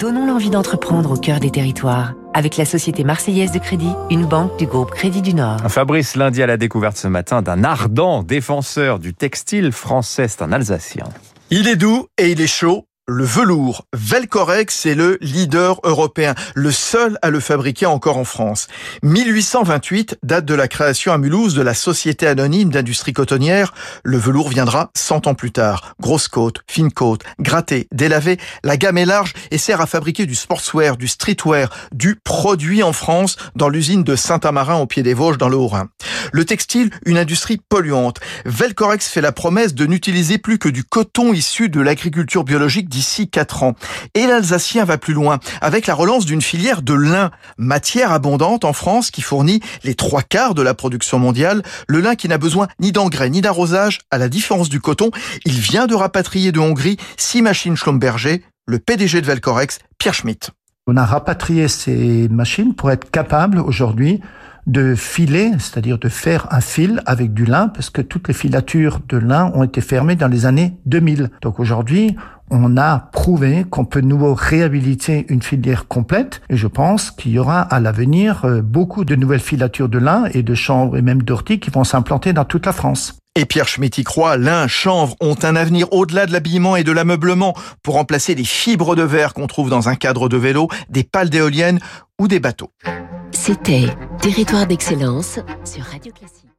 Donnons l'envie d'entreprendre au cœur des territoires. Avec la Société Marseillaise de Crédit, une banque du groupe Crédit du Nord. Fabrice lundi à la découverte ce matin d'un ardent défenseur du textile français, c'est un Alsacien. Il est doux et il est chaud le velours. Velcorex est le leader européen, le seul à le fabriquer encore en France. 1828 date de la création à Mulhouse de la Société anonyme d'industrie cotonnière. Le velours viendra 100 ans plus tard. Grosse côte, fine côte, gratté, délavé, la gamme est large et sert à fabriquer du sportswear, du streetwear, du produit en France dans l'usine de Saint-Amarin au pied des Vosges dans le Haut-Rhin. Le textile, une industrie polluante. Velcorex fait la promesse de n'utiliser plus que du coton issu de l'agriculture biologique d'ici 4 ans. Et l'Alsacien va plus loin, avec la relance d'une filière de lin, matière abondante en France qui fournit les trois quarts de la production mondiale. Le lin qui n'a besoin ni d'engrais ni d'arrosage, à la différence du coton. Il vient de rapatrier de Hongrie six machines Schlumberger, le PDG de Velcorex, Pierre Schmitt. On a rapatrié ces machines pour être capable aujourd'hui de filer, c'est-à-dire de faire un fil avec du lin, parce que toutes les filatures de lin ont été fermées dans les années 2000. Donc aujourd'hui, on a prouvé qu'on peut de nouveau réhabiliter une filière complète et je pense qu'il y aura à l'avenir euh, beaucoup de nouvelles filatures de lin et de chanvre et même d'ortie qui vont s'implanter dans toute la France. Et Pierre Schmitt y croit, lin, chanvre ont un avenir au-delà de l'habillement et de l'ameublement pour remplacer les fibres de verre qu'on trouve dans un cadre de vélo, des pales d'éoliennes ou des bateaux. C'était Territoire d'excellence sur Radio Classique.